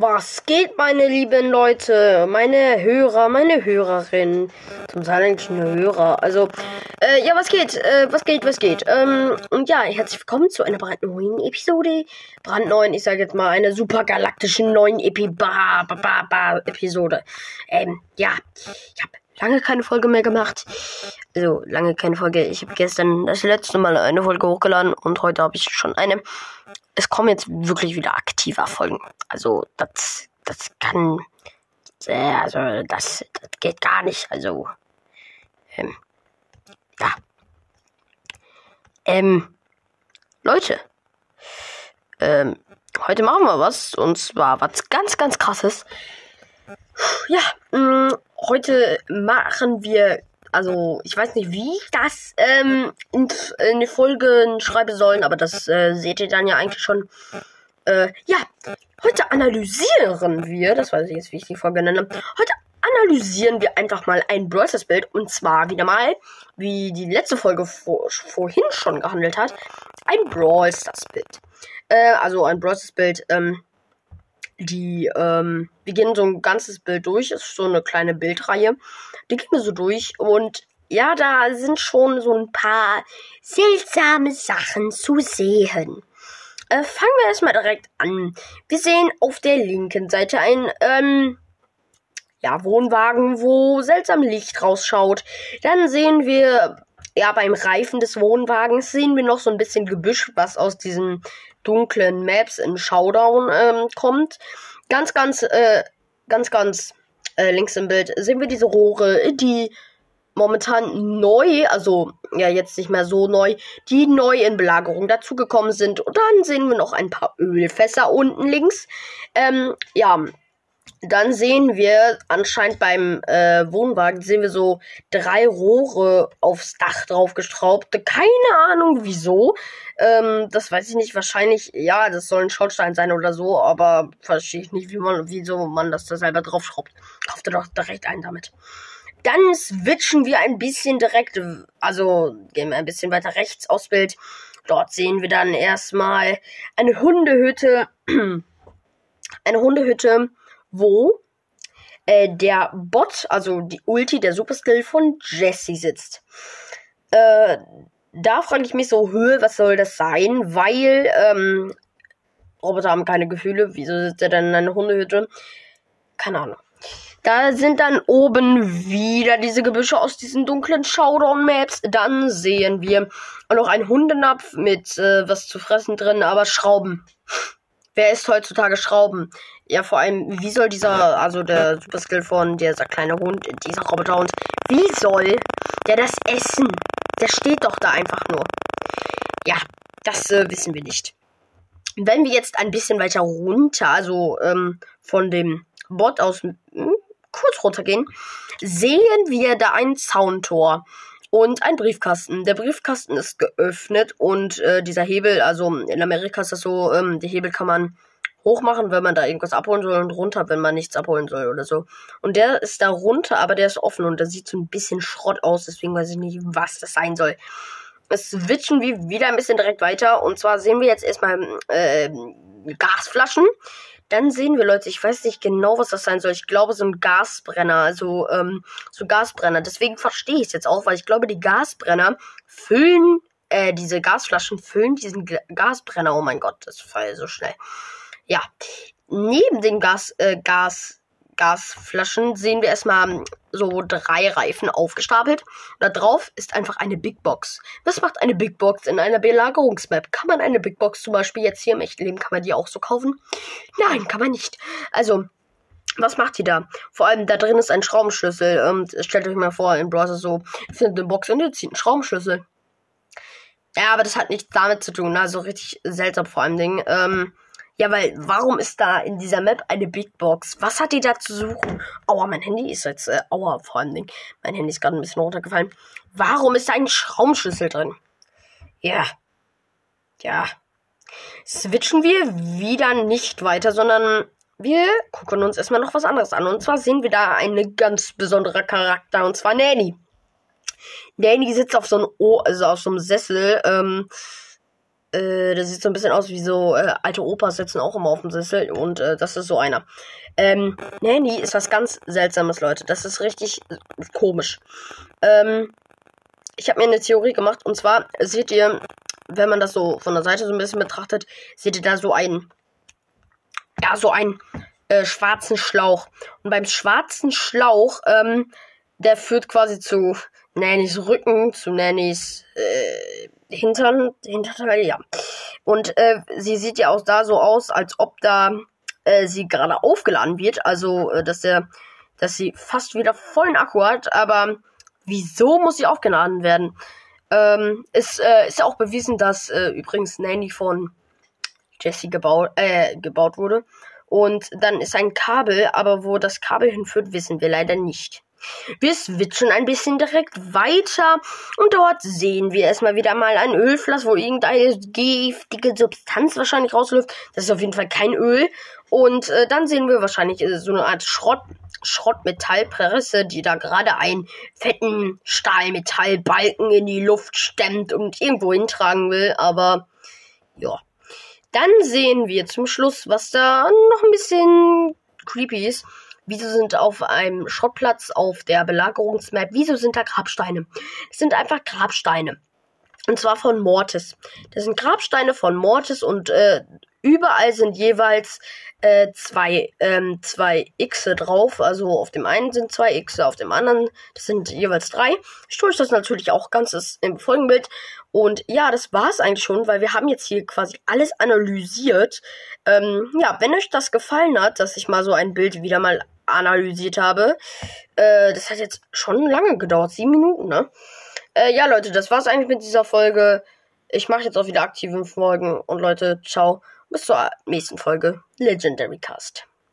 Was geht, meine lieben Leute, meine Hörer, meine Hörerinnen, zum Teil eigentlich nur Hörer. Also, äh, ja, was geht, äh, was geht, was geht. Ähm, und ja, herzlich willkommen zu einer brandneuen Episode. Brandneuen, ich sage jetzt mal, eine super galaktischen neuen Epi ba, ba, ba, ba, Episode. Ähm, ja, ich habe lange keine Folge mehr gemacht. Also, lange keine Folge. Ich habe gestern das letzte Mal eine Folge hochgeladen und heute habe ich schon eine es kommen jetzt wirklich wieder aktiver Folgen. Also, das, das kann, äh, also, das, das geht gar nicht. Also, ähm, ja. Ähm, Leute, ähm, heute machen wir was. Und zwar was ganz, ganz krasses. Ja, mm, heute machen wir also ich weiß nicht, wie ich das ähm, in, in die Folgen schreiben sollen, aber das äh, seht ihr dann ja eigentlich schon. Äh, ja, heute analysieren wir, das weiß ich jetzt, wie ich die Folge nenne, heute analysieren wir einfach mal ein Brawl Bild und zwar wieder mal, wie die letzte Folge vor, vorhin schon gehandelt hat, ein Brawl Stars Bild. Äh, also ein Brawl Stars Bild, ähm, die, ähm, wir gehen so ein ganzes Bild durch, ist so eine kleine Bildreihe. Die gehen wir so durch und ja, da sind schon so ein paar seltsame Sachen zu sehen. Äh, fangen wir erstmal direkt an. Wir sehen auf der linken Seite ein, ähm, ja, Wohnwagen, wo seltsam Licht rausschaut. Dann sehen wir, ja, beim Reifen des Wohnwagens sehen wir noch so ein bisschen Gebüsch, was aus diesen dunklen Maps in Showdown ähm, kommt. Ganz, ganz, äh, ganz, ganz äh, links im Bild sehen wir diese Rohre, die momentan neu, also ja jetzt nicht mehr so neu, die neu in Belagerung dazugekommen sind. Und dann sehen wir noch ein paar Ölfässer unten links. Ähm, ja, dann sehen wir anscheinend beim äh, Wohnwagen sehen wir so drei Rohre aufs Dach draufgestraubt. Keine Ahnung wieso. Ähm, das weiß ich nicht. Wahrscheinlich, ja, das soll ein Schornstein sein oder so, aber verstehe ich nicht, wie man, wieso man das da selber draufschraubt. Kauft er doch direkt ein damit. Dann switchen wir ein bisschen direkt, also gehen wir ein bisschen weiter rechts aus Bild. Dort sehen wir dann erstmal eine Hundehütte. eine Hundehütte wo äh, der Bot, also die Ulti, der Superskill von Jesse sitzt. Äh, da frage ich mich so, Höhe, was soll das sein? Weil ähm, Roboter haben keine Gefühle. Wieso sitzt er denn in einer Hundehütte? Keine Ahnung. Da sind dann oben wieder diese Gebüsche aus diesen dunklen Showdown-Maps. Dann sehen wir noch einen Hundenapf mit äh, was zu fressen drin, aber Schrauben. Wer isst heutzutage Schrauben? Ja, vor allem, wie soll dieser, also der Superskill von dieser kleine Hund, dieser Roboterhund, wie soll der das essen? Der steht doch da einfach nur. Ja, das äh, wissen wir nicht. Wenn wir jetzt ein bisschen weiter runter, also ähm, von dem Bot aus hm, kurz runtergehen, sehen wir da ein Zauntor und ein Briefkasten. Der Briefkasten ist geöffnet und äh, dieser Hebel, also in Amerika ist das so, ähm, die Hebel kann man hochmachen, wenn man da irgendwas abholen soll und runter, wenn man nichts abholen soll oder so. Und der ist da runter, aber der ist offen und der sieht so ein bisschen Schrott aus, deswegen weiß ich nicht, was das sein soll. Es switchen wir wieder ein bisschen direkt weiter und zwar sehen wir jetzt erstmal äh, Gasflaschen. Dann sehen wir, Leute, ich weiß nicht genau, was das sein soll. Ich glaube, so ein Gasbrenner, also ähm, so Gasbrenner. Deswegen verstehe ich es jetzt auch, weil ich glaube, die Gasbrenner füllen, äh, diese Gasflaschen füllen diesen Gasbrenner. Oh mein Gott, das war so schnell. Ja, neben den Gas, äh, Gas, Gasflaschen sehen wir erstmal so drei Reifen aufgestapelt. Da drauf ist einfach eine Big Box. Was macht eine Big Box in einer Belagerungsmap? Kann man eine Big Box zum Beispiel jetzt hier im echten Leben, kann man die auch so kaufen? Nein, kann man nicht. Also, was macht die da? Vor allem da drin ist ein Schraubenschlüssel. Und stellt euch mal vor, im Browser so, findet eine Box und ihr zieht einen Schraubenschlüssel. Ja, aber das hat nichts damit zu tun. Also richtig seltsam vor allem Ding. Ähm, ja, weil warum ist da in dieser Map eine Big Box? Was hat die da zu suchen? Aua, mein Handy ist jetzt, äh, aua, vor allem Ding. Mein Handy ist gerade ein bisschen runtergefallen. Warum ist da ein Schraubenschlüssel drin? Ja. Ja. Switchen wir wieder nicht weiter, sondern wir gucken uns erstmal noch was anderes an. Und zwar sehen wir da einen ganz besonderen Charakter, und zwar Nanny. Nanny sitzt auf so einem, o also auf so einem Sessel, ähm, Äh, das sieht so ein bisschen aus wie so äh, alte Opas sitzen auch immer auf dem Sessel und äh, das ist so einer. Ähm, Nanny ist was ganz Seltsames, Leute. Das ist richtig komisch. Ähm, ich habe mir eine Theorie gemacht und zwar seht ihr, wenn man das so von der Seite so ein bisschen betrachtet, seht ihr da so einen, ja, so einen äh, schwarzen Schlauch. Und beim schwarzen Schlauch, ähm, der führt quasi zu Nannys Rücken, zu Nannys äh, Hintern, Hinterteil, ja. Und äh, sie sieht ja auch da so aus, als ob da äh, sie gerade aufgeladen wird. Also, äh, dass der, dass sie fast wieder vollen Akku hat, aber wieso muss sie aufgeladen werden? Ähm, ist, äh, ist ja auch bewiesen, dass äh, übrigens Nanny von Jesse gebaut, äh, gebaut wurde. Und dann ist ein Kabel, aber wo das Kabel hinführt, wissen wir leider nicht. Wir switchen ein bisschen direkt weiter und dort sehen wir erstmal wieder mal ein Ölflasch, wo irgendeine giftige Substanz wahrscheinlich rausläuft. Das ist auf jeden Fall kein Öl. Und äh, dann sehen wir wahrscheinlich äh, so eine Art Schrott, Schrottmetallpresse, die da gerade einen fetten Stahlmetallbalken in die Luft stemmt und irgendwo hintragen will. Aber ja. Dann sehen wir zum Schluss, was da noch ein bisschen creepy ist. Wieso sind auf einem Schrottplatz auf der Belagerungsmap, wieso sind da Grabsteine? Das sind einfach Grabsteine. Und zwar von Mortis. Das sind Grabsteine von Mortis und äh, überall sind jeweils äh, zwei, ähm, zwei Xe drauf. Also auf dem einen sind zwei Xe, auf dem anderen, das sind jeweils drei. Ich tue das natürlich auch ganz im Folgenbild. Und ja, das war's eigentlich schon, weil wir haben jetzt hier quasi alles analysiert. Ähm, ja, wenn euch das gefallen hat, dass ich mal so ein Bild wieder mal analysiert habe. Äh, das hat jetzt schon lange gedauert, sieben Minuten, ne? Äh, ja, Leute, das war's eigentlich mit dieser Folge. Ich mache jetzt auch wieder aktive Folgen und Leute, ciao. Bis zur nächsten Folge Legendary Cast.